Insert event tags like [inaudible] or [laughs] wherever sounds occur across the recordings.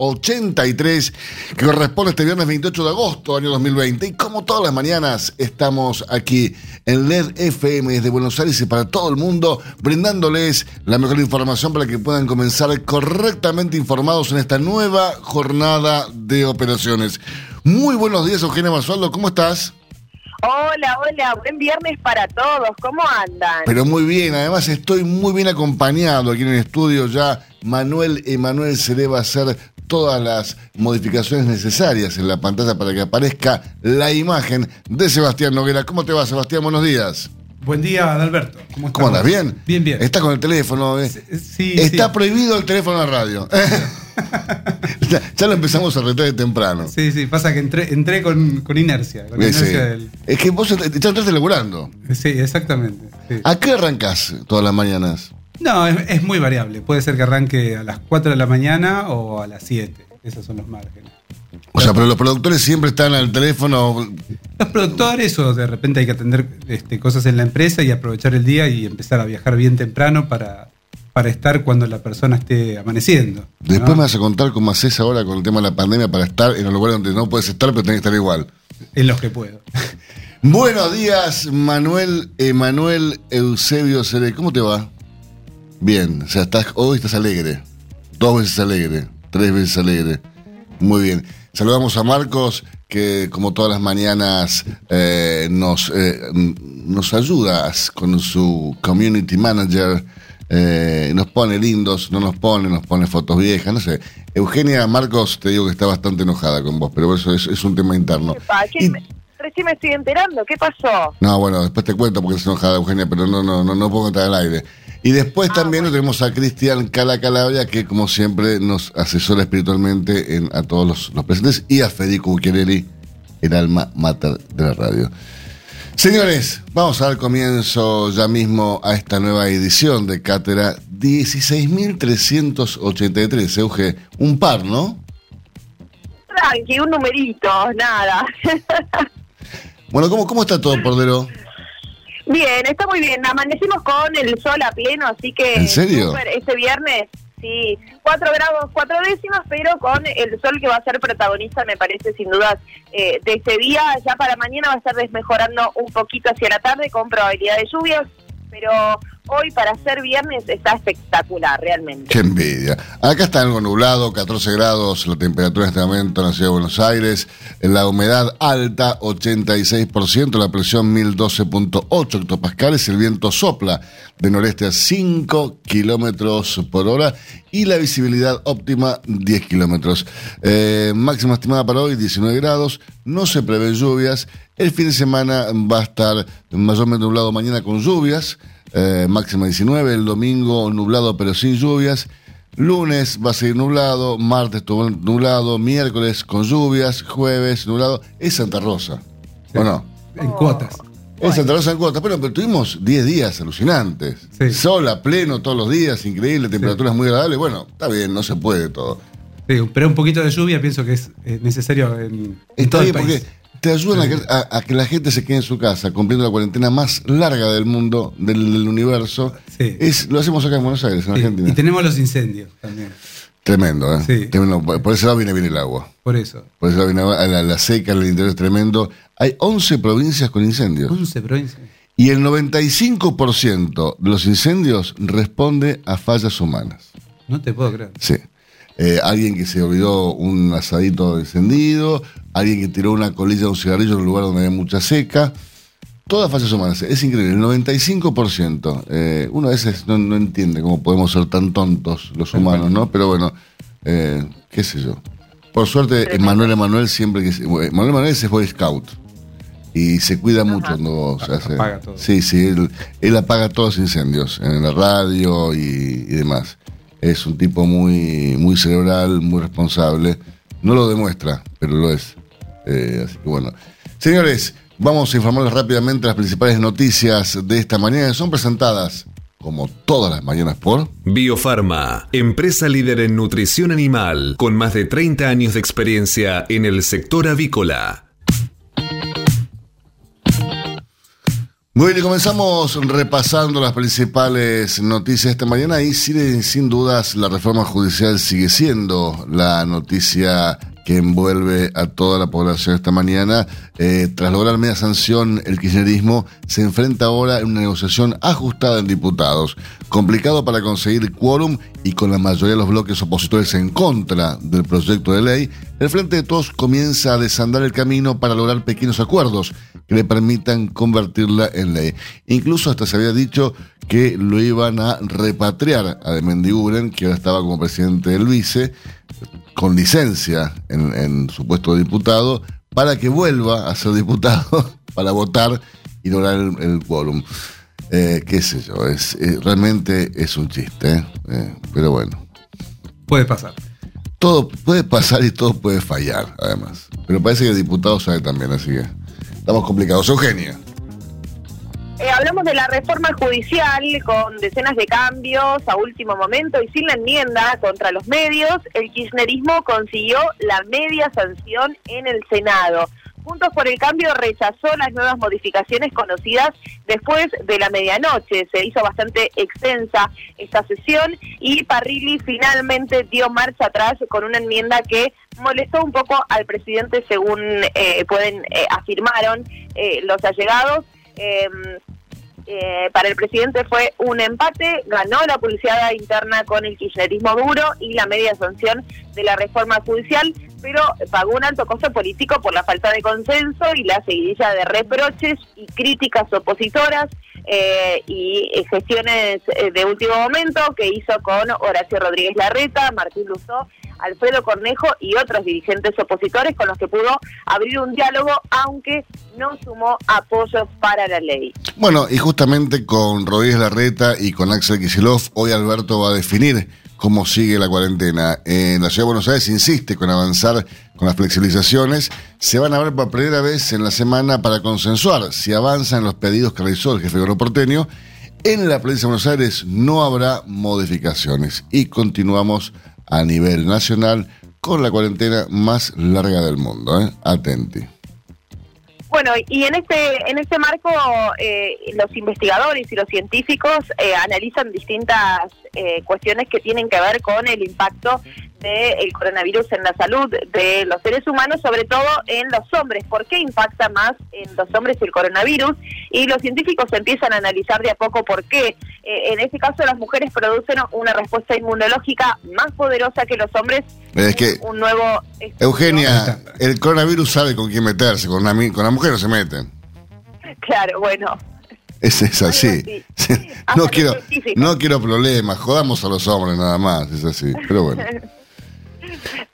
16.383, que corresponde este viernes 28 de agosto, año 2020. Y como todas las mañanas, estamos aquí en LED FM desde Buenos Aires y para todo el mundo, brindándoles la mejor información para que puedan comenzar correctamente informados en esta nueva jornada de operaciones. Muy buenos días, Eugenia Basualdo, ¿cómo estás? Hola, hola, buen viernes para todos, ¿cómo andan? Pero muy bien, además estoy muy bien acompañado aquí en el estudio ya. Manuel Emanuel se debe hacer todas las modificaciones necesarias en la pantalla para que aparezca la imagen de Sebastián Noguera. ¿Cómo te va, Sebastián? Buenos días. Buen día, Adalberto. ¿Cómo, ¿Cómo andas? ¿Bien? Bien, bien. Está con el teléfono. ¿eh? Sí, Está sí. prohibido el teléfono la radio. [laughs] ya, ya, lo empezamos a retar de temprano. Sí, sí, pasa que entré, entré con, con, inercia. Con sí, inercia del... Es que vos ya entraste laburando. Sí, exactamente. ¿A qué arrancas todas las mañanas? No, es, es, muy variable. Puede ser que arranque a las 4 de la mañana o a las 7. Esos son los márgenes. O sea, pero los productores siempre están al teléfono. Los productores, o de repente hay que atender este, cosas en la empresa y aprovechar el día y empezar a viajar bien temprano para, para estar cuando la persona esté amaneciendo. Después ¿no? me vas a contar cómo haces ahora con el tema de la pandemia para estar en los lugares donde no puedes estar, pero tenés que estar igual. En los que puedo. Buenos días, Manuel Emanuel Eusebio Cere. ¿Cómo te va? Bien, o sea, estás, hoy estás alegre. Dos veces alegre, tres veces alegre. Muy bien. Saludamos a Marcos, que como todas las mañanas eh, nos, eh, nos ayuda con su community manager. Eh, nos pone lindos, no nos pone, nos pone fotos viejas, no sé. Eugenia Marcos, te digo que está bastante enojada con vos, pero eso es, es un tema interno. ¿Qué, y, recién me estoy enterando, ¿qué pasó? No, bueno, después te cuento porque es enojada Eugenia, pero no, no, no, no puedo contar al aire. Y después ah, también bueno. tenemos a Cristian Cala Calabria, que como siempre nos asesora espiritualmente en, a todos los, los presentes, y a Federico Bucchiarelli, el alma mater de la radio. Señores, vamos a dar comienzo ya mismo a esta nueva edición de Cátedra 16.383, Euge. Un par, ¿no? Tranqui, un numerito, nada. [laughs] bueno, ¿cómo, cómo está todo, Pordero? Bien, está muy bien. Amanecimos con el sol a pleno, así que. ¿En serio? Super, este viernes, sí, cuatro grados, cuatro décimas, pero con el sol que va a ser protagonista, me parece sin dudas, eh, de este día. Ya para mañana va a estar desmejorando un poquito hacia la tarde con probabilidad de lluvias, pero hoy para ser viernes está espectacular, realmente. Qué envidia. Acá está algo nublado, 14 grados la temperatura en este momento en la ciudad de Buenos Aires, la humedad alta, 86%, la presión 1012.8 hectopascales, el viento sopla de noreste a 5 kilómetros por hora y la visibilidad óptima 10 kilómetros. Eh, máxima estimada para hoy 19 grados, no se prevén lluvias, el fin de semana va a estar mayormente nublado mañana con lluvias, eh, máxima 19, el domingo nublado pero sin lluvias, lunes va a seguir nublado, martes nublado, miércoles con lluvias, jueves nublado, es Santa Rosa, sí. ¿o no? En cuotas. Es Santa Rosa en cuotas, pero, pero tuvimos 10 días alucinantes, sí. sol a pleno todos los días, increíble, temperaturas sí. muy agradables, bueno, está bien, no se puede todo. Pero un poquito de lluvia pienso que es necesario en, todo el país. Porque te ayudan a que, a, a que, la gente se quede en su casa, cumpliendo la cuarentena más larga del mundo, del, del universo. Sí. Es, lo hacemos acá en Buenos Aires, en Sí, Argentina. Y tenemos los incendios también. Tremendo, ¿eh? Sí. Tremendo. Por ese lado viene bien el agua. Por eso. Por ese lado viene la, la, la seca, el interior es tremendo. Hay 11 provincias con incendios. 11 provincias. Y el 95% de los incendios responde a fallas humanas. No te puedo creer. Sí. Eh, alguien que se olvidó un asadito encendido, alguien que tiró una colilla de un cigarrillo en un lugar donde había mucha seca. Todas fallas humanas, es increíble, el 95%. Eh, uno a veces no, no entiende cómo podemos ser tan tontos los humanos, ¿no? Pero bueno, eh, qué sé yo. Por suerte, Manuel Emanuel siempre que... Manuel Emanuel es Boy Scout y se cuida mucho cuando se hace. Apaga todo. Sí, sí, él, él apaga todos los incendios en la radio y, y demás. Es un tipo muy, muy cerebral, muy responsable. No lo demuestra, pero lo es. Eh, así que bueno. Señores, vamos a informarles rápidamente las principales noticias de esta mañana son presentadas, como todas las mañanas, por. Biofarma, empresa líder en nutrición animal, con más de 30 años de experiencia en el sector avícola. Bien, y comenzamos repasando las principales noticias esta mañana y sin, sin dudas la reforma judicial sigue siendo la noticia que envuelve a toda la población esta mañana. Eh, tras lograr media sanción, el kirchnerismo se enfrenta ahora en una negociación ajustada en diputados. Complicado para conseguir quórum y con la mayoría de los bloques opositores en contra del proyecto de ley, el Frente de Todos comienza a desandar el camino para lograr pequeños acuerdos que le permitan convertirla en ley. Incluso hasta se había dicho que lo iban a repatriar a de Mendiguren, que ahora estaba como presidente del vice, con licencia en, su puesto de diputado, para que vuelva a ser diputado, [laughs] para votar y lograr el, el quórum. Eh, qué sé yo, es, eh, realmente es un chiste, ¿eh? Eh, pero bueno. Puede pasar. Todo puede pasar y todo puede fallar, además. Pero parece que el diputado sabe también, así que estamos complicados. Eugenia. Eh, hablamos de la reforma judicial con decenas de cambios a último momento y sin la enmienda contra los medios, el kirchnerismo consiguió la media sanción en el Senado. Juntos por el Cambio rechazó las nuevas modificaciones conocidas después de la medianoche. Se hizo bastante extensa esta sesión y Parrilli finalmente dio marcha atrás con una enmienda que molestó un poco al presidente, según eh, pueden eh, afirmaron eh, los allegados. Eh, para el presidente fue un empate, ganó la publicidad interna con el kirchnerismo duro y la media sanción de la reforma judicial, pero pagó un alto costo político por la falta de consenso y la seguidilla de reproches y críticas opositoras eh, y eh, gestiones eh, de último momento que hizo con Horacio Rodríguez Larreta, Martín Luzó, Alfredo Cornejo y otros dirigentes opositores con los que pudo abrir un diálogo, aunque no sumó apoyos para la ley. Bueno, y justamente con Rodríguez Larreta y con Axel Kicillof, hoy Alberto va a definir cómo sigue la cuarentena. En la Ciudad de Buenos Aires insiste con avanzar con las flexibilizaciones. Se van a ver por primera vez en la semana para consensuar si avanzan los pedidos que realizó el jefe de porteño. En la provincia de Buenos Aires no habrá modificaciones y continuamos a nivel nacional con la cuarentena más larga del mundo. ¿eh? Atenti. Bueno, y en este en este marco eh, los investigadores y los científicos eh, analizan distintas eh, cuestiones que tienen que ver con el impacto del coronavirus en la salud de los seres humanos, sobre todo en los hombres. ¿Por qué impacta más en los hombres el coronavirus? Y los científicos empiezan a analizar de a poco por qué. Eh, en este caso, las mujeres producen una respuesta inmunológica más poderosa que los hombres. Es que, un nuevo estudio. Eugenia, el coronavirus sabe con quién meterse, con la, mi- con la mujer no se meten. Claro, bueno. Es, es así. [laughs] No quiero, no quiero problemas, jodamos a los hombres nada más, es así. Pero bueno. [laughs]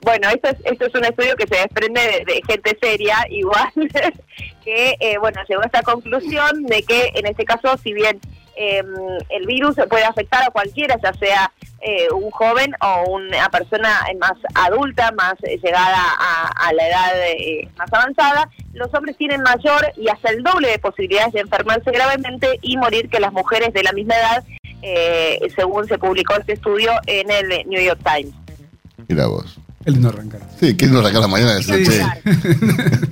Bueno, esto es, esto es un estudio que se desprende de, de gente seria, igual, [laughs] que, eh, bueno, llegó a esta conclusión de que en este caso, si bien eh, el virus puede afectar a cualquiera, ya sea eh, un joven o una persona más adulta, más eh, llegada a, a la edad eh, más avanzada, los hombres tienen mayor y hasta el doble de posibilidades de enfermarse gravemente y morir que las mujeres de la misma edad, eh, según se publicó este estudio en el New York Times. Mira vos. El lindo arrancar. Sí, ¿quién nos arranca la mañana de [laughs]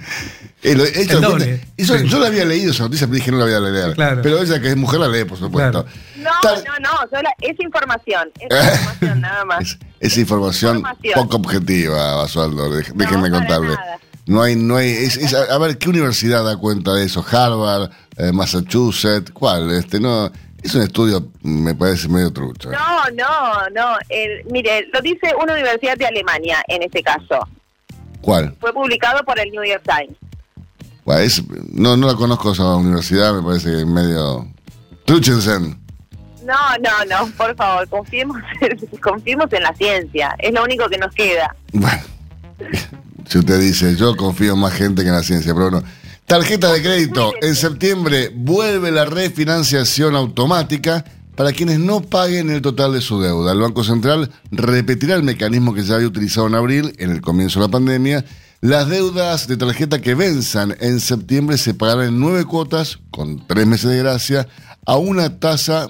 Eh, El doble. yo la había leído esa noticia, pero dije no la voy a leer. Claro. Pero ella que es mujer la lee, por supuesto. Claro. No, Tal- no, no, solo es información, es [laughs] información nada más. Es, es información, Información. poco objetiva, Basualdo, déjenme contarle. nada. No hay, no hay, es, es- a ver, ¿qué universidad da cuenta de eso? Harvard, eh, Massachusetts, ¿cuál? Este, no, es un estudio, me parece medio trucho. No, no, no. el- mire, lo dice una universidad de Alemania en este caso. ¿Cuál? Fue publicado por el New York Times. Bueno, es- no, no la conozco esa universidad, me parece que es medio... Truchensen. No, no, no, por favor, confiemos [laughs] confiemos en la ciencia. Es lo único que nos queda. Bueno, [laughs] si usted dice, yo confío en más gente que en la ciencia, pero bueno. Tarjeta de crédito. En septiembre vuelve la refinanciación automática para quienes no paguen el total de su deuda. El Banco Central repetirá el mecanismo que ya había utilizado en abril, en el comienzo de la pandemia. Las deudas de tarjeta que venzan en septiembre se pagarán en nueve cuotas, con tres meses de gracia, a una tasa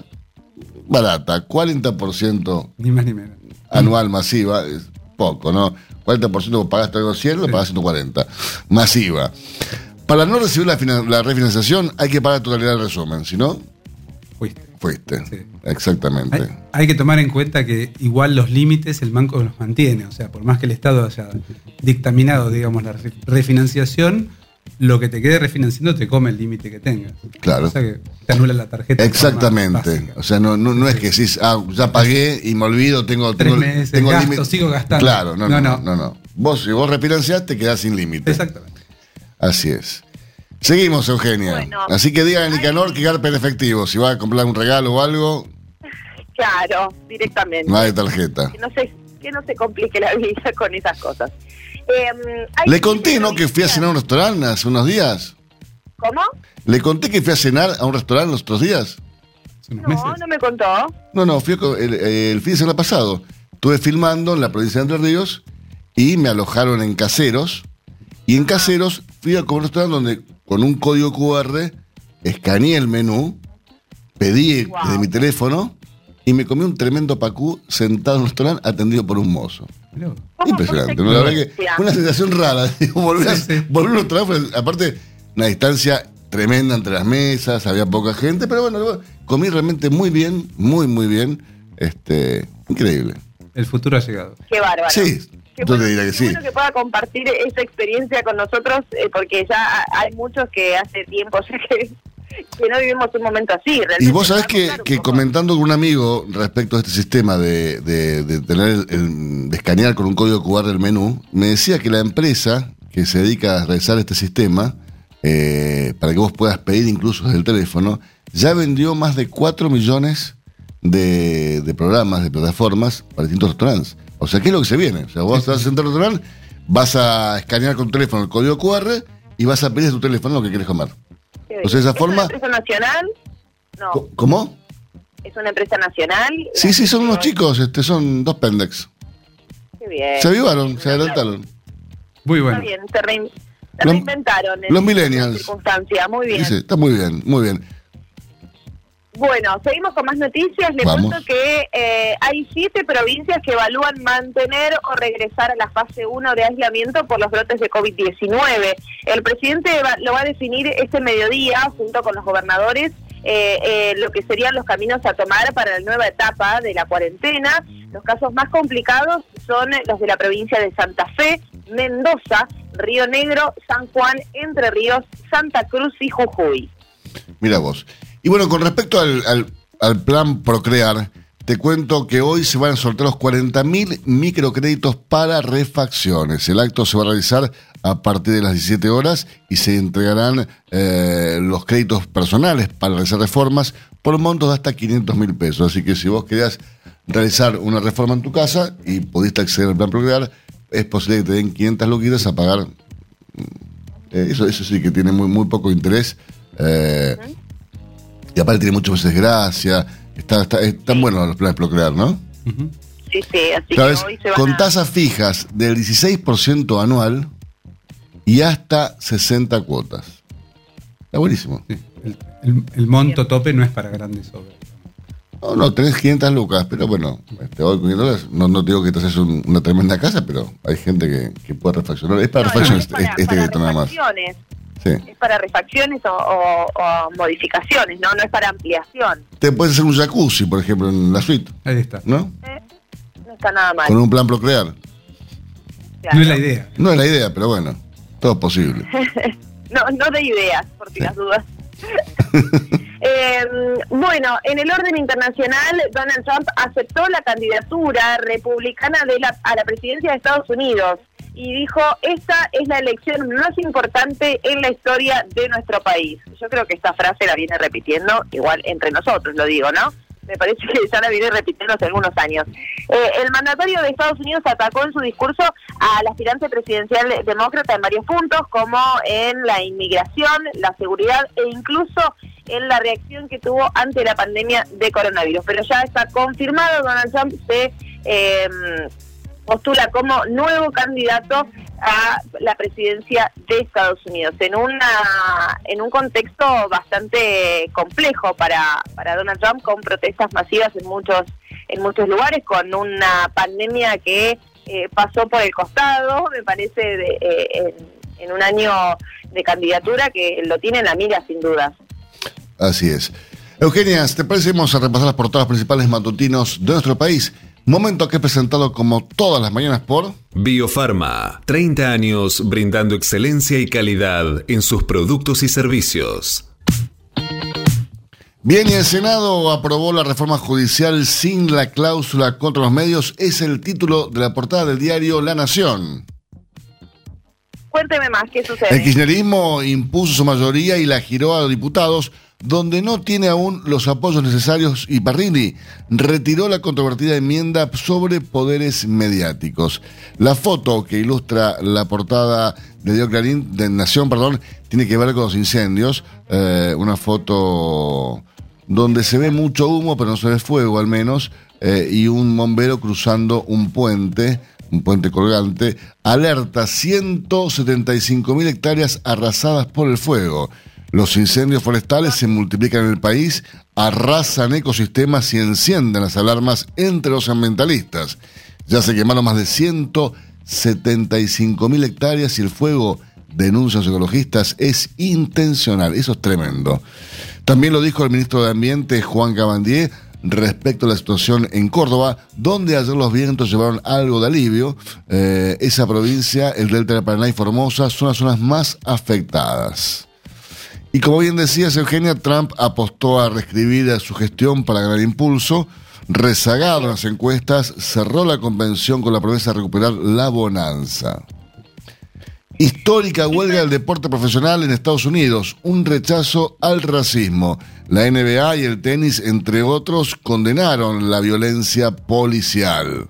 barata, 40% Ni más ni menos. anual masiva, es poco, ¿no? 40% vos pagaste algo 100, lo pagás 140. Masiva. Para no recibir la, la refinanciación hay que pagar la totalidad del resumen, si no, Fuiste. fuiste. Sí. Exactamente. Hay, hay que tomar en cuenta que igual los límites el banco los mantiene. O sea, por más que el Estado haya dictaminado, digamos, la re- refinanciación, lo que te quede refinanciando te come el límite que tengas. Claro. O sea que te anula la tarjeta. Exactamente. O sea, no, no, no es que decís, ah, ya pagué y me olvido, tengo, Tres tengo, meses, tengo gasto, sigo gastando. Claro, no no, no, No, no, no. Vos, si vos refinanciás, te quedás sin límite. Exactamente. Así es. Seguimos, Eugenia. Bueno. Así que digan a Nicanor que garpe en efectivo. Si va a comprar un regalo o algo, Claro, directamente. no hay tarjeta. Que no se, que no se complique la vida con esas cosas. Eh, hay Le conté, ¿no? Que fui a cenar a un restaurante hace unos días. ¿Cómo? Le conté que fui a cenar a un restaurante los otros días. No, meses. no me contó. No, no, fui el, el fin de semana pasado. Estuve filmando en la provincia de Entre Ríos y me alojaron en Caseros. Y en Caseros fui a comer a un restaurante donde con un código QR escaneé el menú, pedí Wow. desde mi teléfono y me comí un tremendo pacú sentado en un restaurante atendido por un mozo. Mirá vos. ¿Cómo Impresionante. La verdad que fue una sensación rara. [laughs] digo, volver, a, Sí, sí. volver a un restaurante, fue- aparte, una distancia tremenda entre las mesas, había poca gente, pero bueno, comí realmente muy bien, muy, muy bien. Este, increíble. El futuro ha llegado. Qué bárbaro. Sí, Qué yo bueno- te diría que sí. bueno que pueda compartir esa experiencia con nosotros, eh, porque ya hay muchos que hace tiempo [laughs] ya que, que no vivimos un momento así. Y realmente vos sabés que, que comentando con un amigo respecto a este sistema de, de- de tener el- el- de escanear con un código QR el menú, me decía que la empresa que se dedica a realizar este sistema, eh, para que vos puedas pedir incluso desde el teléfono, ya vendió más de 4 millones de, de programas, de plataformas para distintos restaurantes. O sea, ¿qué es lo que se viene? O sea, vos vas a sentar al restaurante, vas a escanear con tu teléfono el código QR y vas a pedir de tu teléfono lo que quieres comer. O sea, esa ¿Es forma- una empresa nacional? No, ¿Cómo? es una empresa nacional. Sí, sí, son unos chicos, este, son dos pendex. Qué bien. Se avivaron, se adelantaron. Muy Está bueno. bien, se, rein- se Los- reinventaron. en los millennials. circunstancias. Muy bien. Sí, sí, está muy bien, muy bien. Bueno, seguimos con más noticias. Le Vamos. cuento que eh, hay siete provincias que evalúan mantener o regresar a la fase 1 de aislamiento por los brotes de COVID-19. El presidente va- lo va a definir este mediodía junto con los gobernadores eh, eh, lo que serían los caminos a tomar para la nueva etapa de la cuarentena. Los casos más complicados son los de la provincia de Santa Fe, Mendoza, Río Negro, San Juan, Entre Ríos, Santa Cruz y Jujuy. Mira vos. Y bueno, con respecto al, al- plan Procrear, te cuento que hoy se van a soltar los 40.000 microcréditos para refacciones. El acto se va a realizar a partir de las 17 horas y se entregarán eh, los créditos personales para realizar reformas por montos de hasta 500 mil pesos. Así que si vos querías realizar una reforma en tu casa y pudiste acceder al plan Procrear, es posible que te den 500 luquitas a pagar eh, eso, eso sí que tiene muy, muy poco interés. eh, Y aparte tiene mucho más desgracia. Está, está, están buenos los planes Procrear, ¿no? Ujú. Sí, sí, así ¿Sabes? que hoy se van Con a- tasas fijas del 16% anual y hasta 60 cuotas. Está buenísimo. Sí. El, el- el monto tope no es para grandes obras. No, no, tenés 500 lucas, pero bueno, este, hoy con 500 dólares, no, no te digo que te haces un- una tremenda casa, pero hay gente que, que puede refaccionar. Es para No, es para- este, este para nada más. Sí. Es para refacciones o, o- o modificaciones, ¿no? No es para ampliación. Te puedes hacer un jacuzzi, por ejemplo, en la suite, Ahí está. ¿no? Eh, no está nada mal. Con un plan Procrear. claro. No es la idea. No es la idea, pero bueno, todo es posible. [laughs] No, no de ideas, por si Sí. las dudas. [laughs] Eh, bueno, en el orden internacional, Donald Trump aceptó la candidatura republicana de la, a la presidencia de Estados Unidos y dijo, esta es la elección más importante en la historia de nuestro país. Yo creo que esta frase la viene repitiendo, igual entre nosotros lo digo, ¿no? Me parece que ya la viene repitiendo hace algunos años. Eh, el mandatario de Estados Unidos atacó en su discurso al aspirante presidencial demócrata en varios puntos, como en la inmigración, la seguridad e incluso en la reacción que tuvo ante la pandemia de coronavirus. Pero ya está confirmado, Donald Trump se... Eh, postula como nuevo candidato a la presidencia de Estados Unidos en una en un contexto bastante complejo para, para Donald Trump con protestas masivas en muchos en muchos lugares con una pandemia que eh, pasó por el costado me parece de, eh, en, un año de candidatura que lo tiene en la mira sin dudas Así es. Eugenia, ¿te parece? Vamos a repasar las portadas principales matutinos de nuestro país. Momento que es presentado como todas las mañanas por Biofarma, 30 años brindando excelencia y calidad en sus productos y servicios. Bien, y el Senado aprobó la reforma judicial sin la cláusula contra los medios. Es el título de la portada del diario La Nación. Cuénteme más, ¿qué El sucede? kirchnerismo impuso su mayoría y la giró a los diputados, donde no tiene aún los apoyos necesarios y Parrini retiró la controvertida enmienda sobre poderes mediáticos. La foto que ilustra la portada de Diego Clarín, de Nación, perdón, tiene que ver con los incendios. Eh, una foto donde se ve mucho humo, pero no se ve fuego al menos, eh, y un bombero cruzando un puente, un puente colgante, alerta 175 mil hectáreas arrasadas por el fuego. Los incendios forestales se multiplican en el país, arrasan ecosistemas y encienden las alarmas entre los ambientalistas. Ya se quemaron más de 175 mil hectáreas y el fuego, denuncian los ecologistas, es intencional. Eso es tremendo. También lo dijo el ministro de Ambiente, Juan Cabandier, respecto a la situación en Córdoba, donde ayer los vientos llevaron algo de alivio. Eh, esa provincia, el Delta de Paraná y Formosa, son las zonas más afectadas. Y como bien decías, Eugenia, Trump apostó a reescribir a su gestión para ganar impulso. Rezagado en las encuestas, cerró la convención con la promesa de recuperar la bonanza. Histórica huelga del deporte profesional en Estados Unidos, un rechazo al racismo. La NBA y el tenis, entre otros, condenaron la violencia policial.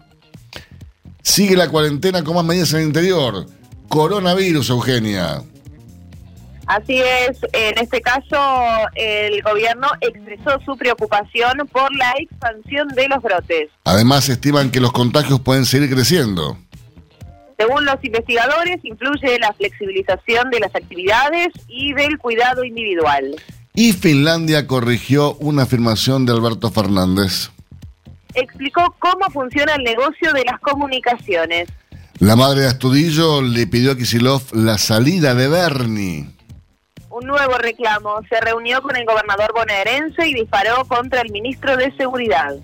Sigue la cuarentena con más medidas en el interior. Coronavirus, Eugenia. Así es, en este caso el gobierno expresó su preocupación por la expansión de los brotes. Además, estiman que los contagios pueden seguir creciendo. Según los investigadores, influye la flexibilización de las actividades y del cuidado individual. Y Finlandia corrigió una afirmación de Alberto Fernández. Explicó cómo funciona el negocio de las comunicaciones. La madre de Astudillo le pidió a Kisilov la salida de Bernie. Un nuevo reclamo. Se reunió con el gobernador bonaerense y disparó contra el ministro de Seguridad.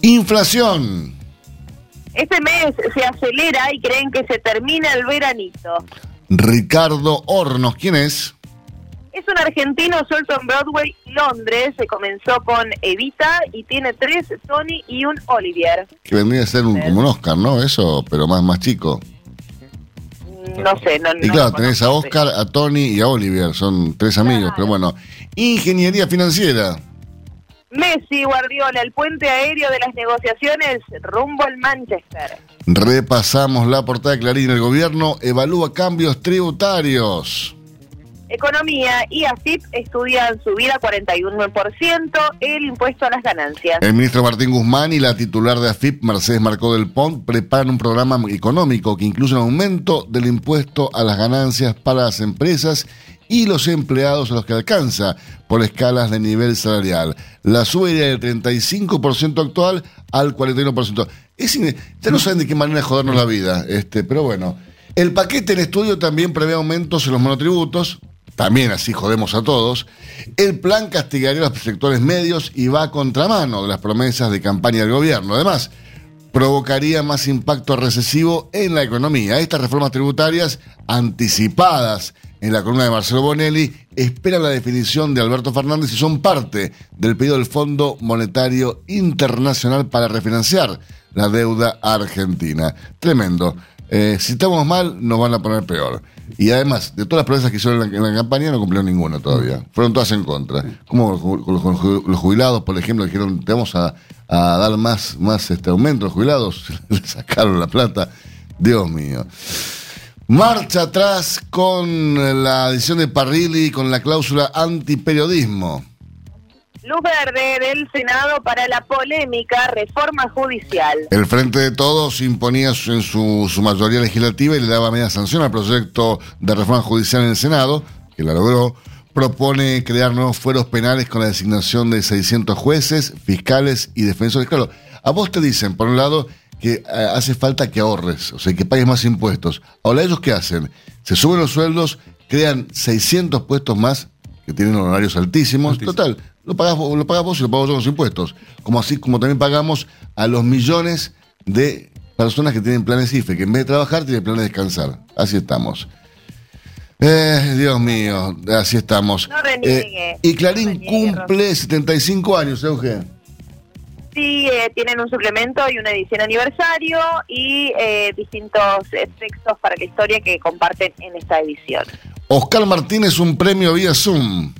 Inflación. Este mes se acelera y creen que se termina el veranito. Ricardo Hornos, ¿quién es? Es un argentino suelto en Broadway Londres. Se comenzó con Evita y tiene tres Tony y un Olivier. Que vendría a ser un, como un Oscar, ¿no? Eso, pero más, más chico. No sé, no Y claro, tenés a Oscar, a Tony y a Oliver, son tres amigos, pero bueno. Ingeniería financiera. Messi, Guardiola, el puente aéreo de las negociaciones rumbo al Manchester. Repasamos la portada de Clarín. El gobierno evalúa cambios tributarios. Economía y AFIP estudian subir a 41% el impuesto a las ganancias. El ministro Martín Guzmán y la titular de AFIP, Mercedes Marcó del Pont, preparan un programa económico que incluye un aumento del impuesto a las ganancias para las empresas y los empleados a los que alcanza por escalas de nivel salarial. La subiría del 35% actual al 41%. Es ya no saben de qué manera jodernos la vida, este, pero bueno. El paquete en estudio también prevé aumentos en los monotributos, también así jodemos a todos. El plan castigaría a los sectores medios y va a contramano de las promesas de campaña del gobierno. Además, provocaría más impacto recesivo en la economía. Estas reformas tributarias anticipadas en la columna de Marcelo Bonelli, esperan la definición de Alberto Fernández y son parte del pedido del Fondo Monetario Internacional para refinanciar la deuda argentina. Tremendo. Eh, si estamos mal, nos van a poner peor. Y además, de todas las promesas que hicieron en la, en la campaña, no cumplieron ninguna todavía. Fueron todas en contra. Como los, los- jubilados, por ejemplo, dijeron, te vamos a, a dar más, más este aumento a los jubilados, [laughs] le sacaron la plata. Dios mío. Marcha atrás con la edición de Parrilli con la cláusula antiperiodismo. Luz verde del Senado para la polémica reforma judicial. El Frente de Todos imponía en su, su mayoría legislativa y le daba media sanción al proyecto de reforma judicial en el Senado, que la logró. Propone crear nuevos fueros penales con la designación de 600 jueces, fiscales y defensores. Claro, a vos te dicen, por un lado, que eh, hace falta que ahorres, o sea, que pagues más impuestos. Ahora, ¿ellos qué hacen? Se suben los sueldos, crean 600 puestos más, que tienen honorarios altísimos. Altísimo. Total, lo pagás, vos- lo pagás vos y lo pago yo con los impuestos. Como así como también pagamos a los millones de personas que tienen planes IFE, que en vez de trabajar tienen planes de descansar. Así estamos. Eh, Dios mío, así estamos. No reniegue, y no Clarín reniegue, cumple 75 años, Eugen. Sí, eh, tienen un suplemento y una edición aniversario y eh, distintos eh, textos para la historia que comparten en esta edición. Oscar Martínez, un premio vía Zoom.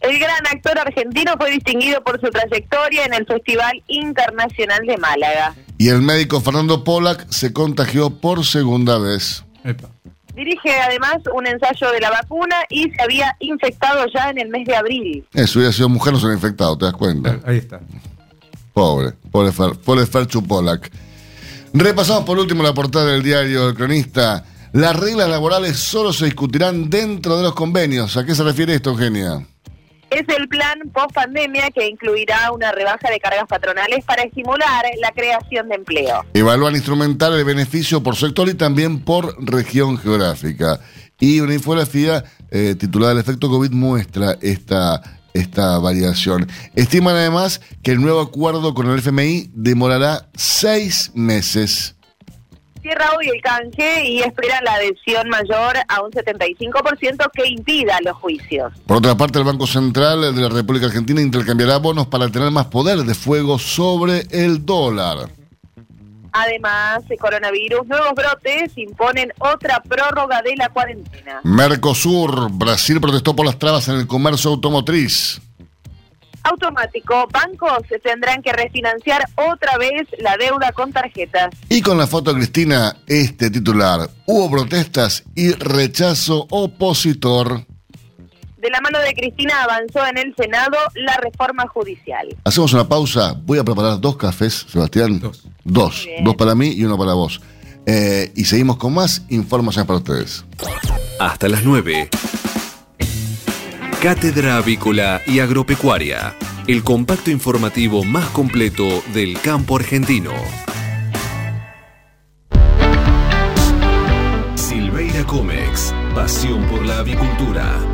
El gran actor argentino fue distinguido por su trayectoria en el Festival Internacional de Málaga. Y el médico Fernando Pollack se contagió por segunda vez. Epa. Dirige además un ensayo de la vacuna y se había infectado ya en el mes de abril. Eso hubiera sido mujer, no se lo ha infectado, ¿te das cuenta? Ahí está. Pobre, pobre, Fer, pobre Ferchu Pollack. Repasamos por último la portada del diario El Cronista. Las reglas laborales solo se discutirán dentro de los convenios. ¿A qué se refiere esto, Eugenia? Es el plan post pandemia que incluirá una rebaja de cargas patronales para estimular la creación de empleo. Evalúan instrumental el beneficio por sector y también por región geográfica. Y una infografía eh, titulada El efecto COVID muestra esta, esta variación. Estiman además que el nuevo acuerdo con el FMI demorará seis meses. Cierra hoy el canje y esperan la adhesión mayor a un 75% que impida los juicios. Por otra parte, el Banco Central de la República Argentina intercambiará bonos para tener más poder de fuego sobre el dólar. Además, el coronavirus, nuevos brotes imponen otra prórroga de la cuarentena. Mercosur, Brasil protestó por las trabas en el comercio automotriz. Automático, bancos tendrán que refinanciar otra vez la deuda con tarjetas. Y con la foto de Cristina, este titular, hubo protestas y rechazo opositor. De la mano de Cristina avanzó en el Senado la reforma judicial. Hacemos una pausa, voy a preparar dos cafés, Sebastián. Dos. Dos, dos para mí y uno para vos. Eh, y seguimos con más informaciones para ustedes. Hasta las 9. Cátedra Avícola y Agropecuaria. El compacto informativo más completo del campo argentino. Silveira Comex. Pasión por la avicultura.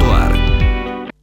Toar.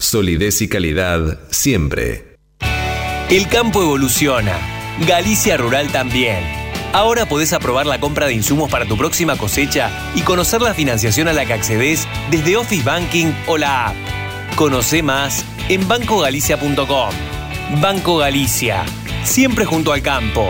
Solidez y calidad siempre. El campo evoluciona. Galicia Rural también. Ahora podés aprobar la compra de insumos para tu próxima cosecha y conocer la financiación a la que accedes desde Office Banking o la app. Conoce más en bancogalicia.com. Banco Galicia. Siempre junto al campo.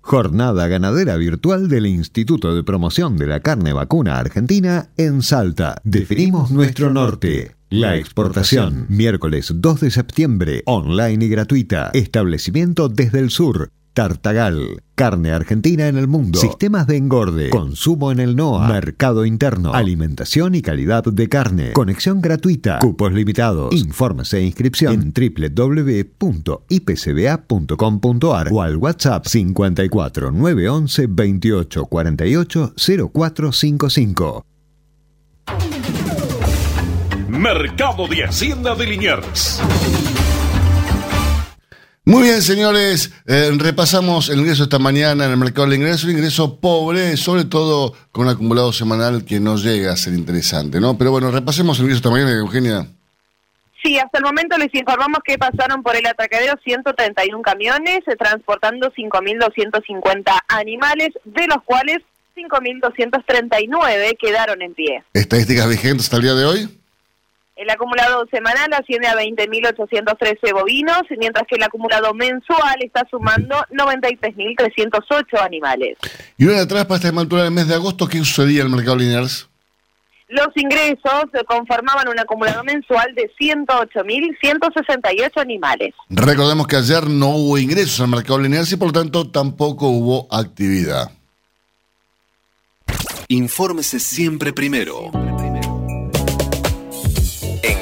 Jornada ganadera virtual del Instituto de Promoción de la Carne Vacuna Argentina en Salta. Definimos nuestro norte. La exportación, miércoles 2 de septiembre, online y gratuita. Establecimiento desde el sur. Tartagal. Carne argentina en el mundo. Sistemas de engorde. Consumo en el NOA. Mercado interno. Alimentación y calidad de carne. Conexión gratuita. Cupos limitados. Informes e inscripción en www.ipcba.com.ar o al WhatsApp 54 911 28 48 0455. Mercado de Hacienda de Liniers. Muy bien, señores, eh, repasamos el ingreso esta mañana en el mercado del ingreso, un ingreso pobre, sobre todo con un acumulado semanal que no llega a ser interesante, ¿no? Pero bueno, repasemos el ingreso esta mañana, Eugenia. Sí, hasta el momento les informamos que pasaron por el atracadero 131 camiones, eh, transportando 5.250 animales, de los cuales 5.239 quedaron en pie. ¿Estadísticas vigentes hasta el día de hoy? El acumulado semanal asciende a 20.813 bovinos, mientras que el acumulado mensual está sumando 93.308 animales. Y una de atrás, para esta altura del mes de agosto, ¿qué sucedía en el mercado Liniers? Los ingresos conformaban un acumulado mensual de 108.168 animales. Recordemos que ayer no hubo ingresos al mercado Liniers y por lo tanto tampoco hubo actividad. Infórmese siempre primero.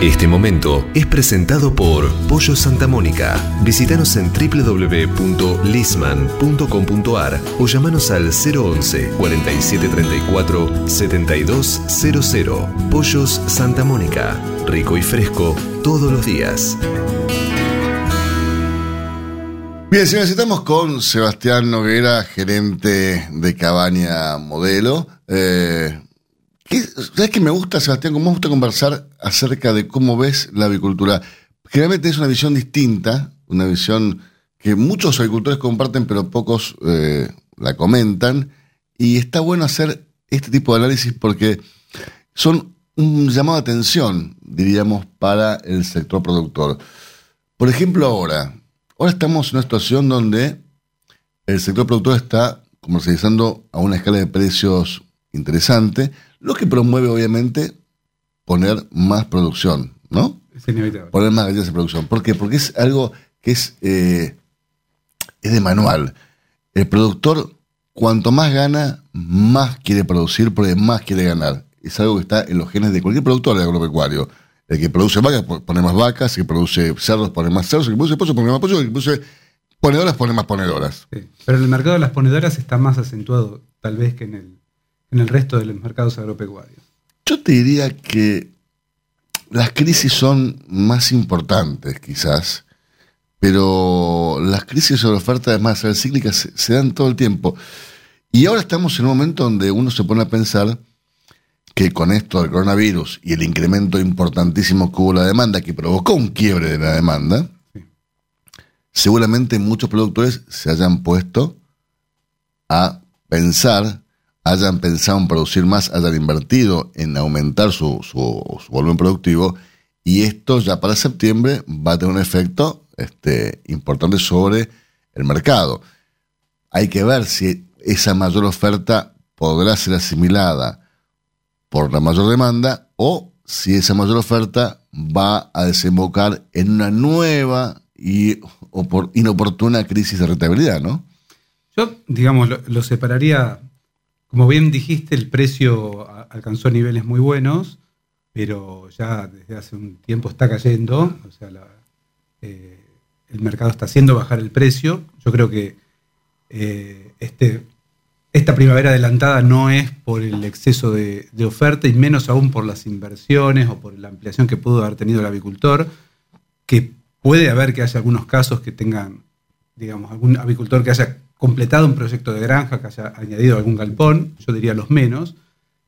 Este momento es presentado por Pollo Santa Mónica. Visítanos en www.lisman.com.ar o llamanos al 011 4734 7200. Pollos Santa Mónica. Rico y fresco todos los días. Bien, señores, estamos con Sebastián Noguera, gerente de Cabaña Modelo. Eh, ¿qué- ¿Sabes qué me gusta, Sebastián? Cómo me gusta conversar acerca de cómo ves la avicultura. Generalmente es una visión distinta, una visión que muchos agricultores comparten, pero pocos eh, la comentan. Y está bueno hacer este tipo de análisis porque son un llamado de atención, diríamos, para el sector productor. Por ejemplo, ahora, ahora estamos en una situación donde el sector productor está comercializando a una escala de precios interesante, lo que promueve obviamente poner más producción, ¿no? Es inevitable. Poner más galletas de producción. ¿Por qué? Porque es algo que es, eh, es de manual. El productor, cuanto más gana, más quiere producir porque más quiere ganar. Es algo que está en los genes de cualquier productor de agropecuario. El que produce vacas po- pone más vacas, el que produce cerdos pone más cerdos, el que produce pollo pone más pollo, el que produce ponedoras pone más ponedoras. Sí. Pero en el mercado de las ponedoras está más acentuado, tal vez, que en el, en el resto de los mercados agropecuarios. Yo te diría que las crisis son más importantes, quizás, pero las crisis sobre oferta de masa cíclicas se, se dan todo el tiempo. Y ahora estamos en un momento donde uno se pone a pensar que con esto del coronavirus y el incremento importantísimo que hubo la demanda, que provocó un quiebre de la demanda, Sí. seguramente muchos productores se hayan puesto a pensar, hayan pensado en producir más, hayan invertido en aumentar su, su, volumen productivo, y esto ya para septiembre va a tener un efecto este, importante sobre el mercado. Hay que ver si esa mayor oferta podrá ser asimilada por la mayor demanda o si esa mayor oferta va a desembocar en una nueva y opor- inoportuna crisis de rentabilidad, ¿no? Yo, digamos, lo separaría, como bien dijiste, el precio alcanzó niveles muy buenos, pero ya desde hace un tiempo está cayendo, o sea, eh, el mercado está haciendo bajar el precio. Yo creo que eh, este, esta primavera adelantada no es por el exceso de, de oferta y menos aún por las inversiones o por la ampliación que pudo haber tenido el avicultor, que puede haber que haya algunos casos que tengan, digamos, algún avicultor que haya completado un proyecto de granja que haya añadido algún galpón, yo diría los menos.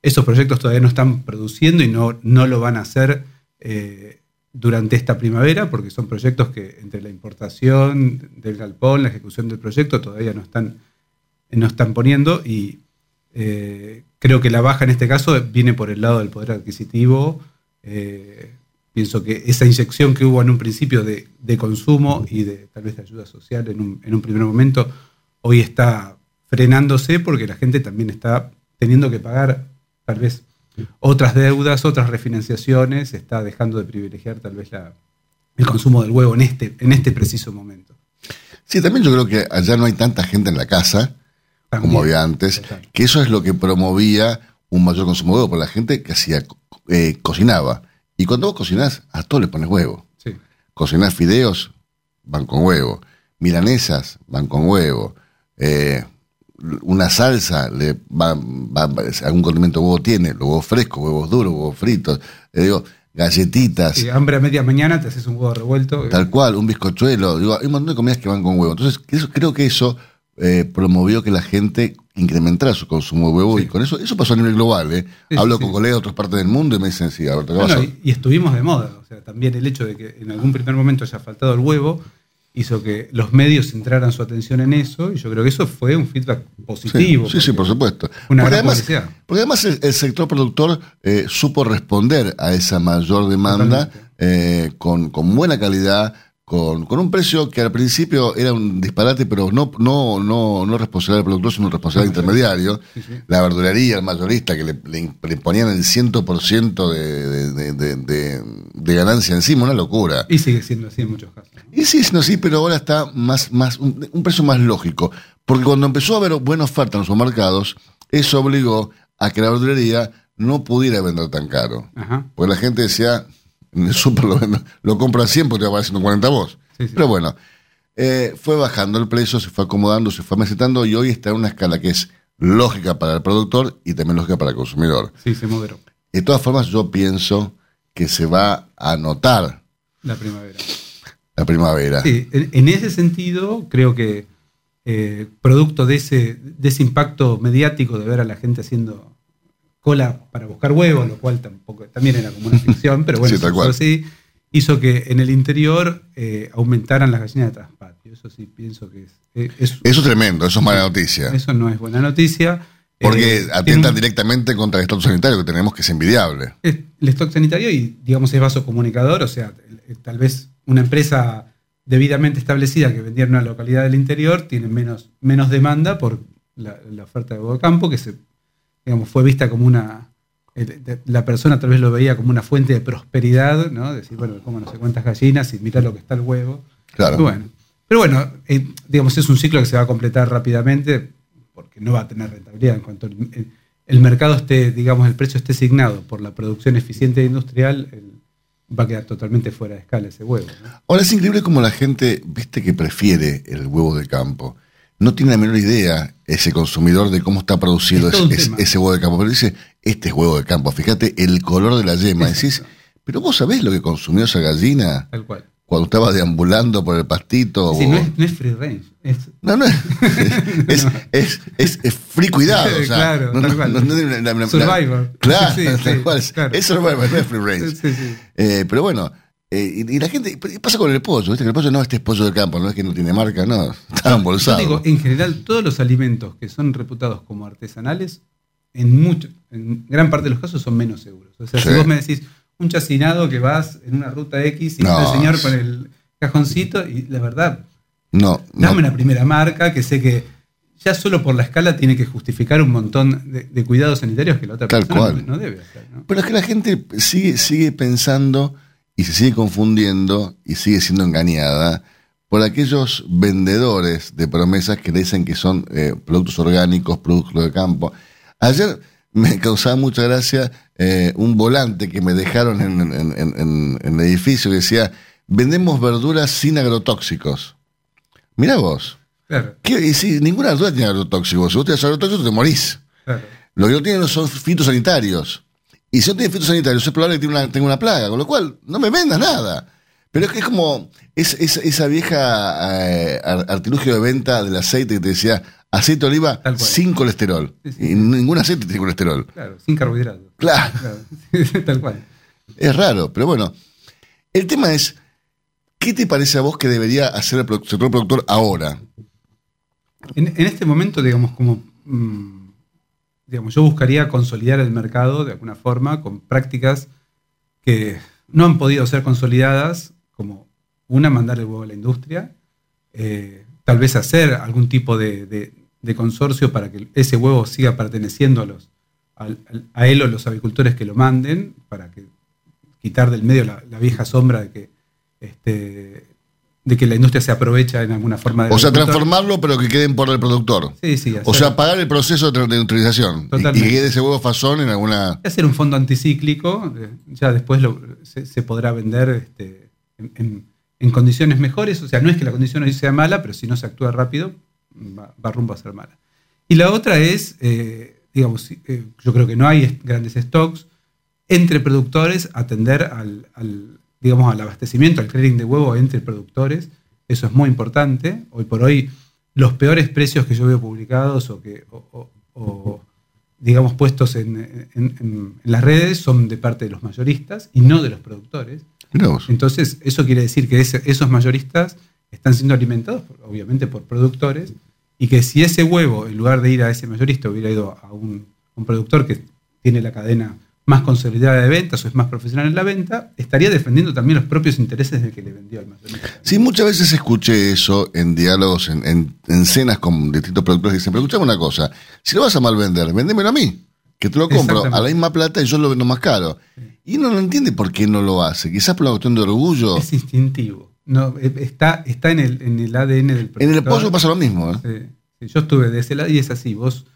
Esos proyectos todavía no están produciendo y no, no lo van a hacer eh, durante esta primavera, porque son proyectos que entre la importación del galpón, la ejecución del proyecto, todavía no están, no están poniendo y eh, creo que la baja en este caso viene por el lado del poder adquisitivo. Eh, pienso que esa inyección que hubo en un principio de, de consumo y de tal vez de ayuda social en un, en un primer momento, hoy está frenándose porque la gente también está teniendo que pagar tal vez otras deudas, otras refinanciaciones, está dejando de privilegiar tal vez la, el consumo del huevo en este, en este preciso momento. Sí, también yo creo que allá no hay tanta gente en la casa También, como había antes, total. que eso es lo que promovía un mayor consumo de huevo, porque la gente que hacía, eh, cocinaba. Y cuando vos cocinás, a todo le pones huevo. Sí. Cocinás fideos, van con huevo. Milanesas, van con huevo. Eh, una salsa, le va, algún condimento huevo tiene, los huevos frescos, huevos duros, huevos fritos. Le digo, galletitas. Hambre a media mañana te haces un huevo revuelto. Tal cual, un bizcochuelo. Digo, hay un montón de comidas que van con huevo. Entonces, eso- creo que eso eh, promovió que la gente incrementara su consumo de huevo Sí. y con eso, eso pasó a nivel global. ¿eh? Sí, Hablo con colegas de otras partes del mundo y me dicen, sí, Alberto, ¿qué No, no, pasó? y, y estuvimos de moda. O sea, también el hecho de que en algún primer momento haya faltado el huevo hizo que los medios centraran su atención en eso y yo creo que eso fue un feedback positivo. sí, sí, por supuesto. Una porque, gran además, porque además el, el sector productor eh, supo responder a esa mayor demanda eh, con, con buena calidad, con, con un precio que al principio era un disparate, pero no, no, no, no responsabilidad del productor, sino responsabilidad del intermediario. Sí, sí. La verdulería, el mayorista, que le, le- imponían el 100% de, de, de, de, de- de ganancia encima, una locura. Y sigue siendo así en muchos casos. Y sí, no, sí, pero ahora está más, más un, un precio más lógico. Porque cuando empezó a haber buena oferta en los supermercados, eso obligó a que la verdulería no pudiera vender tan caro. Ajá. Porque la gente decía, en el súper lo, lo compra 100 porque te va haciendo 40 vos. Sí, sí. Pero bueno, eh, fue bajando el precio, se fue acomodando, se fue mesetando y hoy está en una escala que es lógica para el productor y también lógica para el consumidor. Sí, se moderó De todas formas, yo pienso que se va a notar la primavera. la primavera. Sí, en, en ese sentido, creo que eh, producto de ese, de ese impacto mediático de ver a la gente haciendo cola para buscar huevos, lo cual tampoco también era como una [laughs] ficción, pero bueno, Sí, eso sí, hizo que en el interior eh, aumentaran las gallinas de traspatio. Eso sí pienso que es, eh, es- Eso es tremendo, eso es mala noticia. eso no es buena noticia. Porque Eh, tiene atentan un- directamente contra el estado sanitario que tenemos, que es envidiable. es el stock sanitario y, digamos, es vaso comunicador, o sea, tal vez una empresa debidamente establecida que vendía en una localidad del interior tiene menos, menos demanda por la, la oferta de huevo de campo, que se, digamos, fue vista como una. La persona tal vez lo veía como una fuente de prosperidad, ¿no? Decir, bueno, como no sé cuántas gallinas y mira lo que está el huevo. Claro. Bueno, pero bueno, eh, digamos, es un ciclo que se va a completar rápidamente porque no va a tener rentabilidad en cuanto el, el mercado esté, digamos, el precio esté asignado por la producción eficiente e industrial, el- va a quedar totalmente fuera de escala ese huevo. ¿no? Ahora es increíble como la gente, viste, que prefiere el huevo de campo. No tiene la menor idea ese consumidor de cómo está producido Es ese, ese huevo de campo. Pero dice, este es huevo de campo. Fíjate el color de la yema. Decís, pero vos sabés lo que consumió esa gallina Tal cual. cuando estaba deambulando por el pastito. Sí, o- no, es, no es free range. Es, No, no es. [laughs] Es, es, es, es free cuidado. O sea, Claro, no, tal cual. no tiene la- la- la- Survivor. Claro, Sí, tal cual. claro. Es survivor, no es free range. Sí. Eh, pero bueno, eh, y, y la gente. pero Pasa con el pollo, ¿viste? Que el pollo no este es pollo de campo, no es que no tiene marca, no. [laughs] Está Yo embolsado. digo, en general, todos los alimentos que son reputados como artesanales, en mucho, en gran parte de los casos son menos seguros. O sea, Sí. si vos me decís un chacinado que vas en una ruta X y No, está el señor con el cajoncito, y la verdad, no, no. dame una primera marca que sé que ya solo por la escala tiene que justificar un montón de, de cuidados sanitarios que la otra Tal persona cual. no debe hacer. ¿no? Pero es que la gente sigue, sigue pensando y se sigue confundiendo y sigue siendo engañada por aquellos vendedores de promesas que dicen que son eh, productos orgánicos, productos de campo. Ayer me [laughs] causaba mucha gracia eh, un volante que me dejaron en, en- en- en- en el edificio que decía, vendemos verduras sin agrotóxicos. Mira vos. Claro, ¿Qué? Y si ninguna verdura tiene agrotóxicos. Si vos tienes agrotóxicos te morís. claro. Lo que no tienen son fitosanitarios. Y si no tiene fitosanitarios, es probable que tenga una, tenga una plaga, con lo cual no me vendas nada. Pero es que es como es, es- esa vieja eh, ar- artilugio de venta del aceite que te decía aceite de oliva sin colesterol. Sí, sí. Y ningún aceite tiene colesterol. Claro, sin carbohidratos. Claro, Claro, [laughs] tal cual. es raro, pero bueno. El tema es, ¿qué te parece a vos que debería hacer el sector productor ahora? En, en este momento, digamos, como mm, digamos, yo buscaría consolidar el mercado de alguna forma con prácticas que no han podido ser consolidadas, como una, mandar el huevo a la industria, eh, tal vez hacer algún tipo de, consorcio para que ese huevo siga perteneciendo a los al- a él o los avicultores que lo manden, para que quitar del medio la, la vieja sombra de que este, de que la industria se aprovecha en alguna forma del O sea, transformarlo pero que queden por el productor. Sí, sí, O sea, pagar el proceso de, de neutralización. Y- Y, Totalmente. que quede ese huevo fazón en alguna... hacer un fondo anticíclico, eh, ya después lo- se, se podrá vender este, en, en- en condiciones mejores, o sea, no es que la condición hoy sea mala, pero si no se actúa rápido, va, va rumbo a ser mala. Y la otra es, eh, digamos, eh, yo creo que no hay grandes stocks, entre productores atender al, al, digamos, al abastecimiento, al clearing de huevo entre productores, eso es muy importante. Hoy por hoy, los peores precios que yo veo publicados o que, o- o- o, digamos, puestos en, en- en- en las redes son de parte de los mayoristas y no de los productores. Entonces, eso quiere decir que ese- esos mayoristas están siendo alimentados, obviamente, por productores, y que si ese huevo, en lugar de ir a ese mayorista, hubiera ido a un, un productor que tiene la cadena más consolidada de ventas o es más profesional en la venta, estaría defendiendo también los propios intereses del que le vendió al mayorista. Sí, muchas veces escuché eso en diálogos, en, en- en cenas con distintos productores que dicen, pero escuchame una cosa, si lo vas a mal vender, vendémelo a mí, que te lo compro a la misma plata y yo lo vendo más caro. Y uno no entiende por qué no lo hace, quizás por una cuestión de orgullo. Es instintivo. No, eh, está, está en, el, en el ADN del productor. En el pollo pasa lo mismo, ¿eh? Sí, yo estuve de ese lado y es así. Vos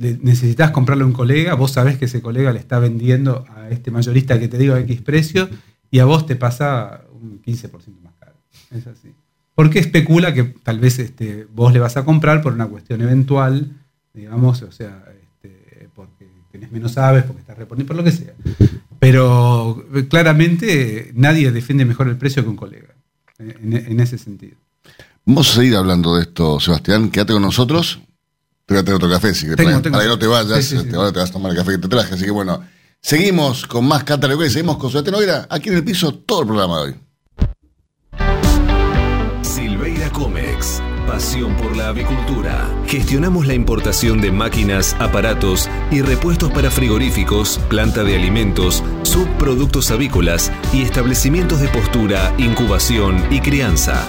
necesitas comprarle a un colega, vos sabés que ese colega le está vendiendo a este mayorista que te digo X precio y a vos te pasa un 15% más caro. Es así. Porque especula que tal vez este, vos le vas a comprar por una cuestión eventual, digamos, o sea, este, porque tenés menos aves, porque estás reponiendo, por lo que sea. Pero eh, claramente nadie defiende mejor el precio que un colega, eh, en ese sentido. Vamos a seguir hablando de esto, Sebastián, quédate con nosotros. Te voy a traer otro café, si Tengo, para, tengo. para que no te vayas, Sí, sí, sí. te- ahora te vas a tomar el café que te traje, así que bueno, seguimos con más Cátalogo y seguimos con Sebastián Oira, aquí en el piso, todo el programa de hoy. Silveira Comex. Pasión por la avicultura. Gestionamos la importación de máquinas, aparatos y repuestos para frigoríficos, planta de alimentos, subproductos avícolas y establecimientos de postura, incubación y crianza.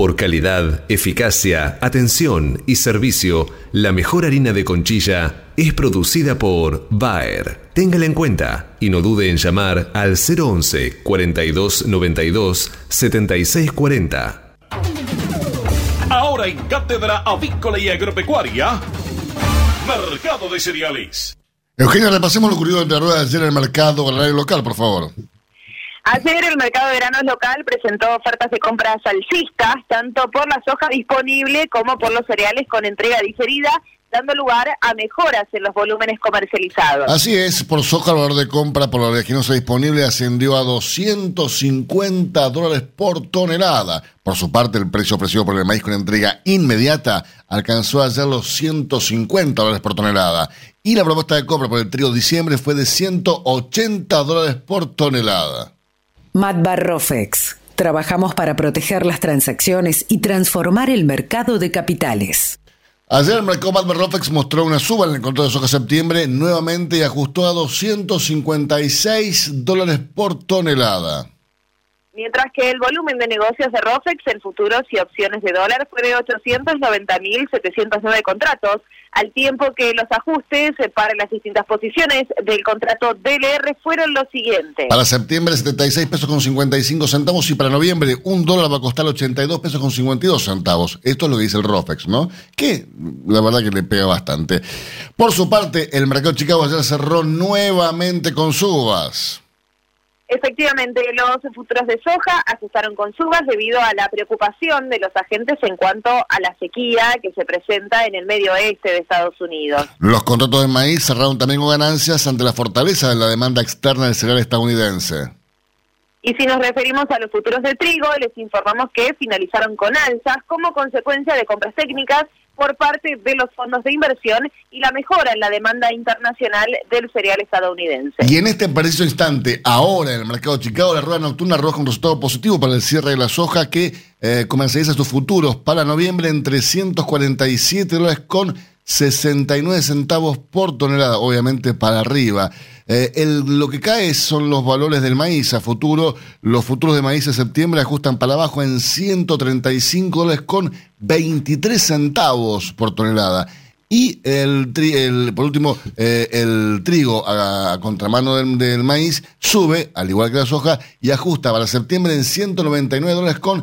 Por calidad, eficacia, atención y servicio, la mejor harina de conchilla es producida por Bayer. Téngala en cuenta y no dude en llamar al 011 42 92 76 40. Ahora en Cátedra Avícola y Agropecuaria, Mercado de Cereales. Eugenia, repasemos lo ocurrido entre ruedas ayer en el mercado agrario local, por favor. Ayer el mercado de granos local presentó ofertas de compras alcistas, tanto por la soja disponible como por los cereales con entrega diferida, dando lugar a mejoras en los volúmenes comercializados. Así es, por soja el valor de compra por la oleaginosa disponible ascendió a 250 dólares por tonelada. Por su parte, el precio ofrecido por el maíz con entrega inmediata alcanzó ayer los 150 dólares por tonelada. Y la propuesta de compra por el trigo de diciembre fue de 180 dólares por tonelada. Matbarrofex. Trabajamos para proteger las transacciones y transformar el mercado de capitales. Ayer el mercado Matmerrofex mostró una suba en el control de soja septiembre nuevamente y ajustó a 256 dólares por tonelada. mientras que el volumen de negocios de ROFEX en futuros y opciones de dólar fue de 890.709 contratos, al tiempo que los ajustes para las distintas posiciones del contrato DLR fueron los siguientes. Para septiembre 76 pesos con 55 centavos y para noviembre un dólar va a costar 82 pesos con 52 centavos. Esto es lo que dice el ROFEX, ¿no? Que la verdad que le pega bastante. Por su parte, el mercado de Chicago ayer cerró nuevamente con subas. Efectivamente, los futuros de soja ajustaron con subas debido a la preocupación de los agentes en cuanto a la sequía que se presenta en el medio oeste de Estados Unidos. Los contratos de maíz cerraron también con ganancias ante la fortaleza de la demanda externa del cereal estadounidense. Y si nos referimos a los futuros de trigo, les informamos que finalizaron con alzas como consecuencia de compras técnicas por parte de los fondos de inversión y la mejora en la demanda internacional del cereal estadounidense. Y en este preciso instante, ahora en el mercado de Chicago, la rueda nocturna arroja un resultado positivo para el cierre de la soja que eh, comercializa sus futuros para noviembre en 347 dólares con 69 centavos por tonelada, obviamente para arriba. Eh, lo que cae son los valores del maíz a futuro. Los futuros de maíz de septiembre ajustan para abajo en 135 dólares con 23 centavos por tonelada. Y el, por último, eh, el trigo a, contramano del, maíz sube, al igual que la soja, y ajusta para septiembre en 199 dólares con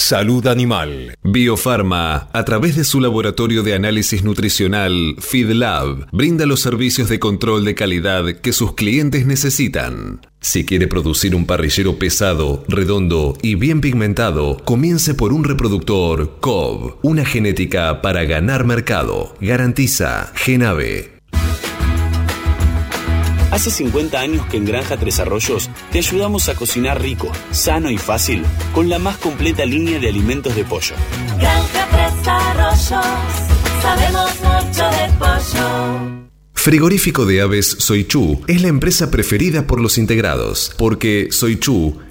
Salud Animal. Biofarma, a través de su laboratorio de análisis nutricional, FeedLab, brinda los servicios de control de calidad que sus clientes necesitan. Si quiere producir un parrillero pesado, redondo y bien pigmentado, comience por un reproductor COV, una genética para ganar mercado. Garantiza Genave. Hace 50 años que en Granja Tres Arroyos te ayudamos a cocinar rico, sano y fácil con la más completa línea de alimentos de pollo. Granja Tres Arroyos, sabemos mucho de pollo. Frigorífico de Aves Soichu es la empresa preferida por los integrados, porque Soichu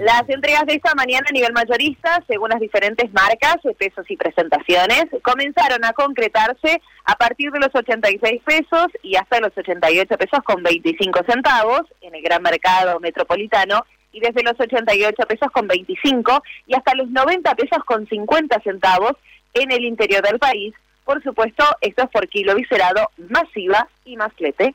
Las entregas de esta mañana a nivel mayorista, según las diferentes marcas, pesos y presentaciones, comenzaron a concretarse a partir de los 86 pesos y hasta los 88 pesos con 25 centavos en el gran mercado metropolitano y desde los 88 pesos con 25 y hasta los 90 pesos con 50 centavos en el interior del país. Por supuesto, esto es por kilo viscerado, masiva y más flete.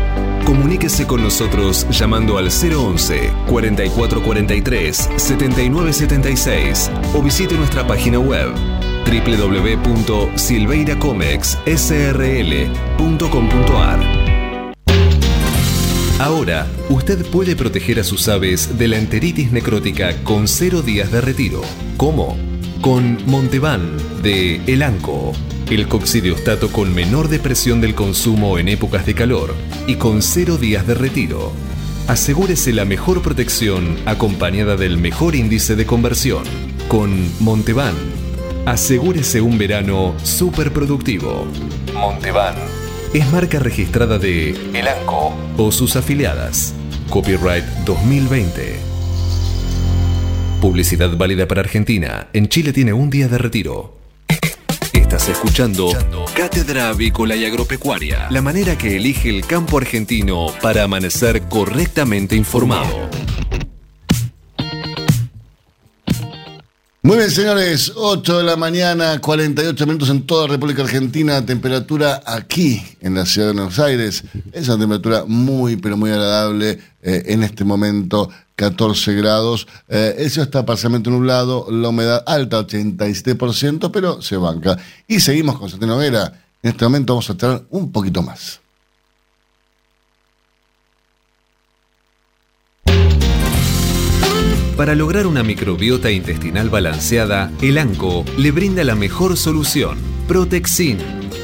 Comuníquese con nosotros llamando al 011 4443 7976 o visite nuestra página web www.silveiracomexsrl.com.ar. Ahora, usted puede proteger a sus aves de la enteritis necrótica con cero días de retiro. ¿Cómo? Con Montevan de Elanco el coccidiostato con menor depresión del consumo en épocas de calor y con cero días de retiro. Asegúrese la mejor protección acompañada del mejor índice de conversión. Con Montevan, asegúrese un verano súper productivo. Montevan es marca registrada de Elanco o sus afiliadas. Copyright 2020. Publicidad válida para Argentina. En Chile tiene un día de retiro. Estás escuchando Cátedra Avícola y Agropecuaria, la manera que elige el campo argentino para amanecer correctamente informado. Muy bien, señores, 8 de la mañana, 48 minutos en toda República Argentina, temperatura aquí en la ciudad de Buenos Aires. Es una temperatura muy, pero muy agradable eh, en este momento, 14 grados. Eh, cielo está parcialmente nublado, la humedad alta, 87%, pero se banca. Y seguimos con Santiago Vera. En este momento vamos a traer un poquito más. Para lograr una microbiota intestinal balanceada, el ANCO le brinda la mejor solución, Protexin,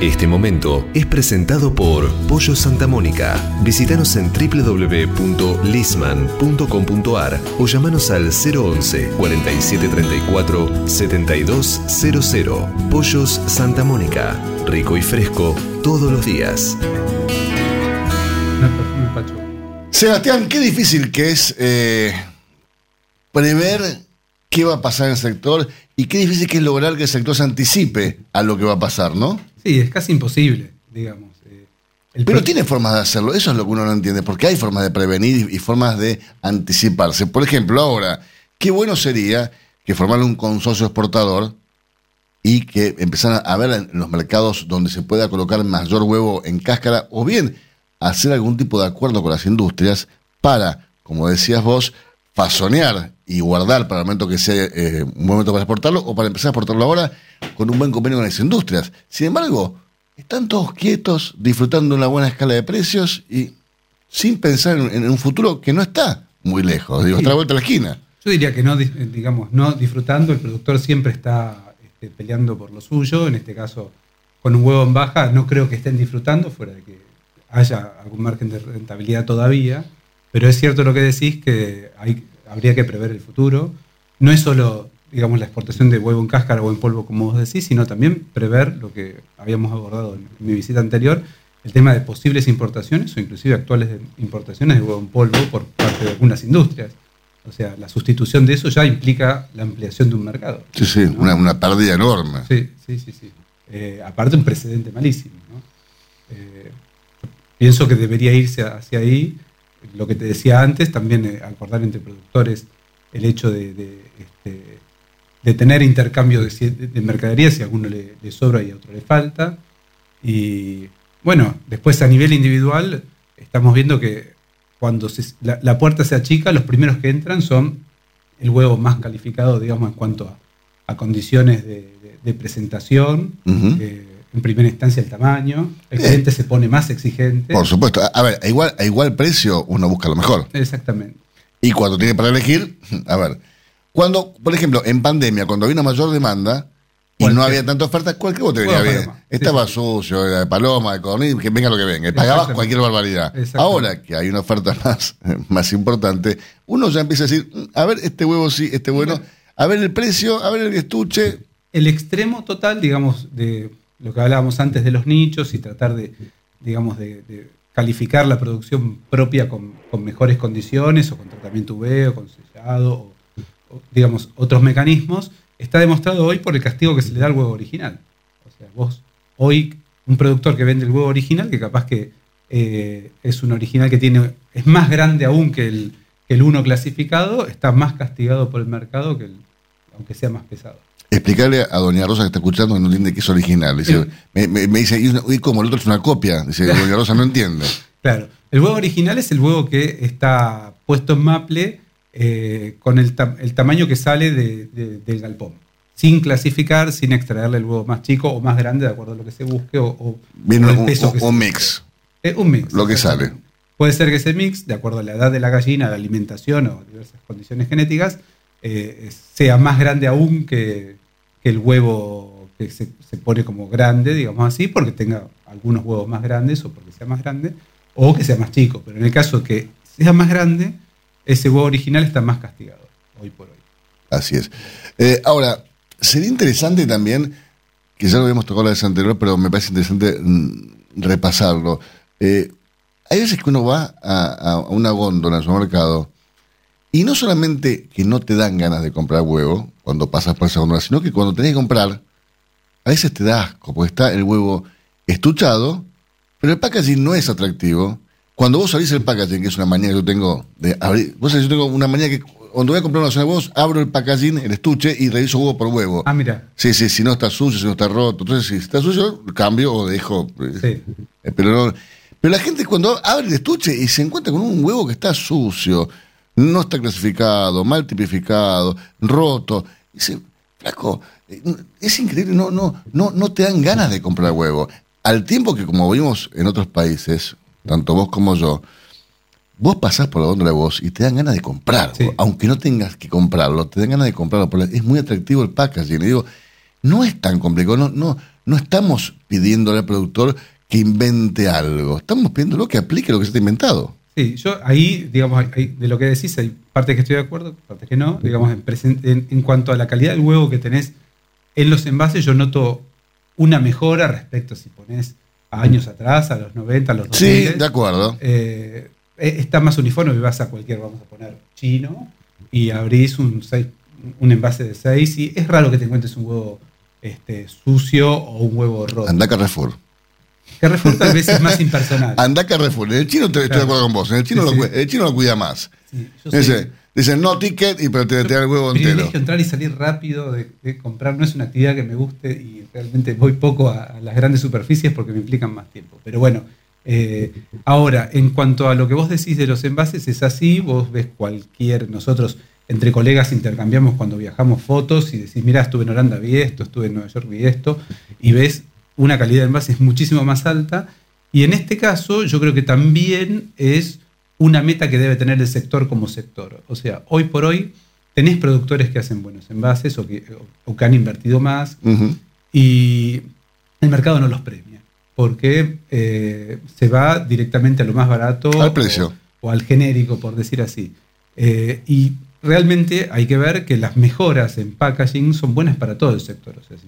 Este momento es presentado por Pollo Santa Mónica. Visítanos en www.lisman.com.ar o llamanos al 011 4734 7200. Pollos Santa Mónica. Rico y fresco todos los días. Sebastián, qué difícil que es eh, prever qué va a pasar en el sector y qué difícil que es lograr que el sector se anticipe a lo que va a pasar, ¿no? Sí, es casi imposible, digamos. Eh, Pero tiene formas de hacerlo, eso es lo que uno no entiende, porque hay formas de prevenir y formas de anticiparse. Por ejemplo, ahora, qué bueno sería que que formaran un consorcio exportador y que empezaran a ver en los mercados donde se pueda colocar mayor huevo en cáscara o bien hacer algún tipo de acuerdo con las industrias para, como decías vos, fasonear y guardar para el momento que sea eh, un momento para exportarlo o para empezar a exportarlo ahora con un buen convenio con las industrias. Sin embargo, están todos quietos, disfrutando una buena escala de precios y sin pensar en, un futuro que no está muy lejos, digo, está a la vuelta de la esquina. Yo diría que no, eh, digamos, no disfrutando, el productor siempre está este, peleando por lo suyo, en este caso con un huevo en baja, no creo que estén disfrutando, fuera de que haya algún margen de rentabilidad todavía, pero es cierto lo que decís, que hay, habría que prever el futuro. No es solo, digamos, la exportación de huevo en cáscara o en polvo, como vos decís, sino también prever lo que habíamos abordado en mi visita anterior, el tema de posibles importaciones o inclusive actuales importaciones de huevo en polvo por parte de algunas industrias. O sea, la sustitución de eso ya implica la ampliación de un mercado. Sí, sí, una, una pérdida enorme. Sí, sí, sí. sí. Eh, aparte, un precedente malísimo. ¿no? Eh, pienso que debería irse hacia ahí. Lo que te decía antes, también eh, acordar entre productores el hecho de, de, este, de tener intercambio de, de mercadería, si a alguno le, le sobra y a otro le falta. Y bueno, después a nivel individual, estamos viendo que cuando se- la, la puerta se achica, los primeros que entran son el huevo más calificado, digamos, en cuanto a, a condiciones de, presentación. Eh, en primera instancia, el tamaño. El cliente se pone más exigente. Por supuesto. A, ver, a igual, a igual precio uno busca lo mejor. Exactamente. Y cuando tiene para elegir, a ver, cuando, por ejemplo, en pandemia, cuando había una mayor demanda y no había tanta oferta, cualquier bote venía Huevo bien. paloma. Estaba sucio, era de paloma, de codorniz, que venga lo que venga. Pagabas cualquier barbaridad. Ahora que hay una oferta [laughs] más, más importante, uno ya empieza a decir, "Mm, a ver, este huevo sí, este bueno, a ver el precio, a ver el estuche. El extremo total, digamos, de lo que hablábamos antes de los nichos y tratar de, digamos, de, calificar la producción propia con, mejores condiciones o con tratamiento UV o con sellado o, o, digamos, otros mecanismos, está demostrado hoy por el castigo que se le da al huevo original. O sea, vos, hoy, un productor que vende el huevo original, que capaz que eh, es un original que tiene, es más grande aún que el, que el uno clasificado, está más castigado por el mercado que el, aunque sea más pesado. Explicarle a Doña Rosa que está escuchando que no entiende que es original. Dice, me, me- me dice, ¿y, y cómo el otro es una copia? Dice, [laughs] Doña Rosa no entiende. Claro, el huevo original es el huevo que está puesto en maple eh, con el, ta- el tamaño que sale de- de- del galpón, sin clasificar, sin extraerle el huevo más chico o más grande, de acuerdo a lo que se busque, o, o- Viene o el un, peso un- que un mix, Eh, un mix. lo que sale. Puede ser que ese mix, de acuerdo a la edad de la gallina, la alimentación o diversas condiciones genéticas, eh, sea más grande aún que, que el huevo que se, se pone como grande, digamos así, porque tenga algunos huevos más grandes o porque sea más grande, o que sea más chico. Pero en el caso que sea más grande, ese huevo original está más castigado, hoy por hoy. Así es. Eh, ahora, sería interesante también, que ya lo habíamos tocado la vez anterior, pero me parece interesante mm, repasarlo. Eh, hay veces que uno va a, una góndola en su mercado y no solamente que no te dan ganas de comprar huevo cuando pasas por esa góndola, sino que cuando tenés que comprar, a veces te da asco, porque está el huevo estuchado, pero el packaging no es atractivo. Cuando vos abrís el packaging, que es una manía que yo tengo de abrir, vos sabés, yo tengo una manía que cuando voy a comprar una zona de huevos, abro el packaging, el estuche y reviso huevo por huevo. Ah, mira. Sí, sí, si no está sucio, si no está roto. Entonces, si está sucio, cambio o dejo. eh, Sí. eh, Pero, no- pero la gente cuando abre el estuche y se encuentra con un huevo que está sucio, no está clasificado, mal tipificado, roto, dice, flaco, eh, es increíble, no, no, no, no te dan ganas de comprar huevo. Al tiempo que, como vimos en otros países, tanto vos como yo, vos pasás por la góndola de vos y te dan ganas de comprar, aunque no tengas que comprarlo, te dan ganas de comprarlo, porque es muy atractivo el packaging. Y digo, no es tan complicado, no, no, no estamos pidiéndole al productor que invente algo, estamos pidiéndolo que aplique lo que se está inventado. Sí, yo ahí, digamos, de lo que decís, hay partes que estoy de acuerdo, partes que no. Digamos, en, presen- en- en cuanto a la calidad del huevo que tenés en los envases, yo noto una mejora respecto si pones a años atrás, a los 90, a los 2000. Sí, de acuerdo. Eh, eh, está más uniforme, vas a cualquier, vamos a poner, chino, y abrís un, seis- un envase de 6 y es raro que te encuentres un huevo este, sucio o un huevo roto. Andá a Carrefour. Carrefour tal vez es más impersonal. Andá a Carrefour. En el chino te- estoy de acuerdo con vos. En el chino, Sí, lo, sí. el chino lo cuida más. Sí, Dice. Dicen no ticket, y pero te, te da el huevo entero. Privilegio entrar y salir rápido de, de comprar. No es una actividad que me guste y realmente voy poco a, a las grandes superficies porque me implican más tiempo. Pero bueno, eh, ahora, en cuanto a lo que vos decís de los envases, es así. Vos ves cualquier. Nosotros, entre colegas, intercambiamos cuando viajamos fotos y decís, mira, estuve en Holanda, vi esto, estuve en Nueva York, vi esto. Y ves una calidad de envases muchísimo más alta. Y en este caso, yo creo que también es una meta que debe tener el sector como sector. O sea, hoy por hoy tenés productores que hacen buenos envases o que, o que han invertido más y el mercado no los premia porque eh, se va directamente a lo más barato Al precio. O, o al genérico, por decir así. Eh, y realmente hay que ver que las mejoras en packaging son buenas para todo el sector. O sea, si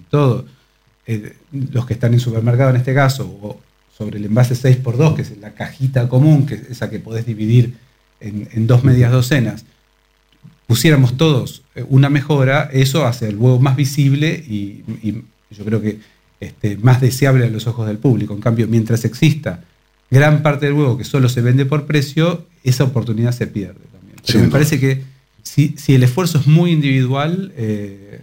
todos los que están en supermercado en este caso, o sobre el envase 6x2, que es la cajita común, que es esa que podés dividir en, en dos medias docenas, pusiéramos todos eh, una mejora, eso hace el huevo más visible y, y yo creo que este, más deseable a los ojos del público. En cambio, mientras exista gran parte del huevo que solo se vende por precio, esa oportunidad se pierde también. Pero me parece que si, si el esfuerzo es muy individual, eh,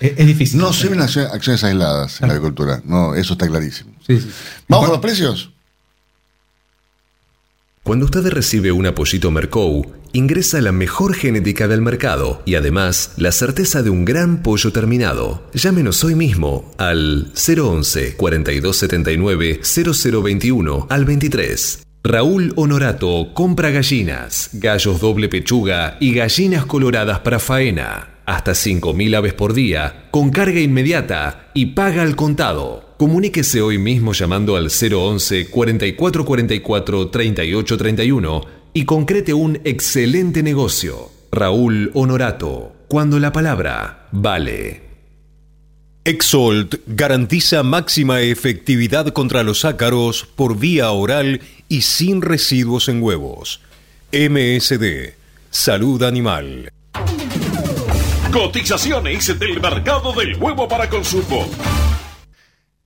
es, es difícil. No se ven acciones, acciones aisladas en la agricultura. No, eso está clarísimo. Sí, sí. ¿Vamos con los precios? Cuando usted recibe un apoyito Mercou, ingresa la mejor genética del mercado y además la certeza de un gran pollo terminado. Llámenos hoy mismo al 011 4279 0021 al 23. Raúl Honorato compra gallinas, gallos doble pechuga y gallinas coloradas para faena. Hasta 5.000 aves por día, con carga inmediata y paga al contado. Comuníquese hoy mismo llamando al 011 4444 3831 y concrete un excelente negocio. Raúl Honorato, cuando la palabra vale. Exolt garantiza máxima efectividad contra los ácaros por vía oral y sin residuos en huevos. MSD, Salud Animal. Cotizaciones del mercado del huevo para consumo.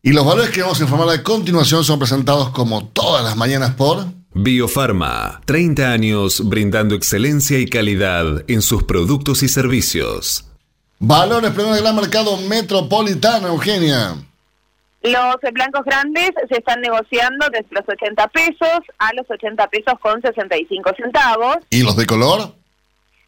Y los valores que vamos a informar a continuación son presentados como todas las mañanas por... Biofarma, 30 años brindando excelencia y calidad en sus productos y servicios. Valores primero del gran mercado metropolitano, Eugenia. Los blancos grandes se están negociando desde los 80 pesos a los 80 pesos con 65 centavos, ¿Y los de color?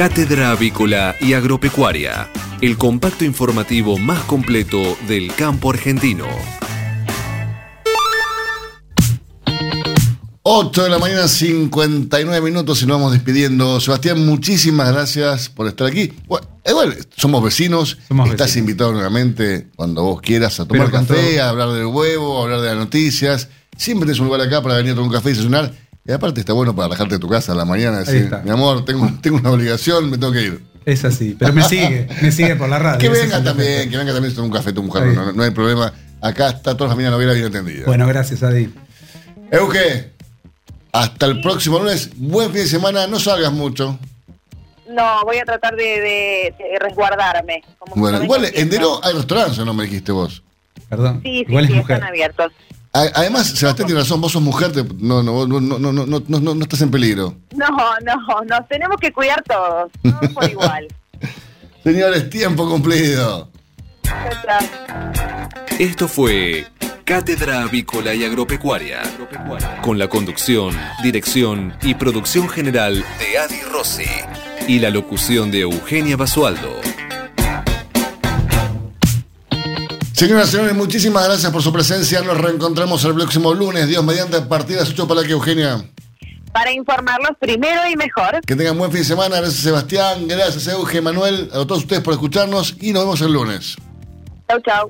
Cátedra Avícola y Agropecuaria, el compacto informativo más completo del campo argentino. 8 de la mañana, 59 minutos y nos vamos despidiendo. Sebastián, muchísimas gracias por estar aquí. Bueno, igual, somos vecinos. Estás invitado nuevamente cuando vos quieras a tomar Pero café, todo. a hablar del huevo, a hablar de las noticias. Siempre tienes un lugar acá para venir a tomar un café y desayunar. Y aparte está bueno para relajarte de tu casa a la mañana. Decir, mi amor, tengo, [laughs] tengo una obligación, me tengo que ir. Es así, pero me sigue, me sigue por la radio. Que es venga también, que venga también a un café tu mujer, no, no hay problema. Acá está toda la familia novela bien entendida. Bueno, gracias, Adi. Euge, hasta el próximo lunes. Buen fin de semana, no salgas mucho. No, voy a tratar de, de- de resguardarme. Como Bueno, igual en. Deró hay restaurantes, ¿o no me dijiste vos? Perdón. Sí, sí, Igual sí, es mujer. están abiertos. Además, Sebastián tiene razón, vos sos mujer, te- no, no, no, no, no, no, no, no, estás en peligro. No, no, nos tenemos que cuidar todos, todos por igual. [laughs] Señores, tiempo cumplido. Esto fue Cátedra Avícola y Agropecuaria, con la conducción, dirección y producción general de Adi Rossi y la locución de Eugenia Basualdo. Señoras y señores, muchísimas gracias por su presencia. Nos reencontramos el próximo lunes, Dios mediante, las 8 para que Eugenia. Para informarlos primero y mejor. Que tengan buen fin de semana. Gracias Sebastián, gracias Euge, Manuel, a todos ustedes por escucharnos y nos vemos el lunes. Chau, chau.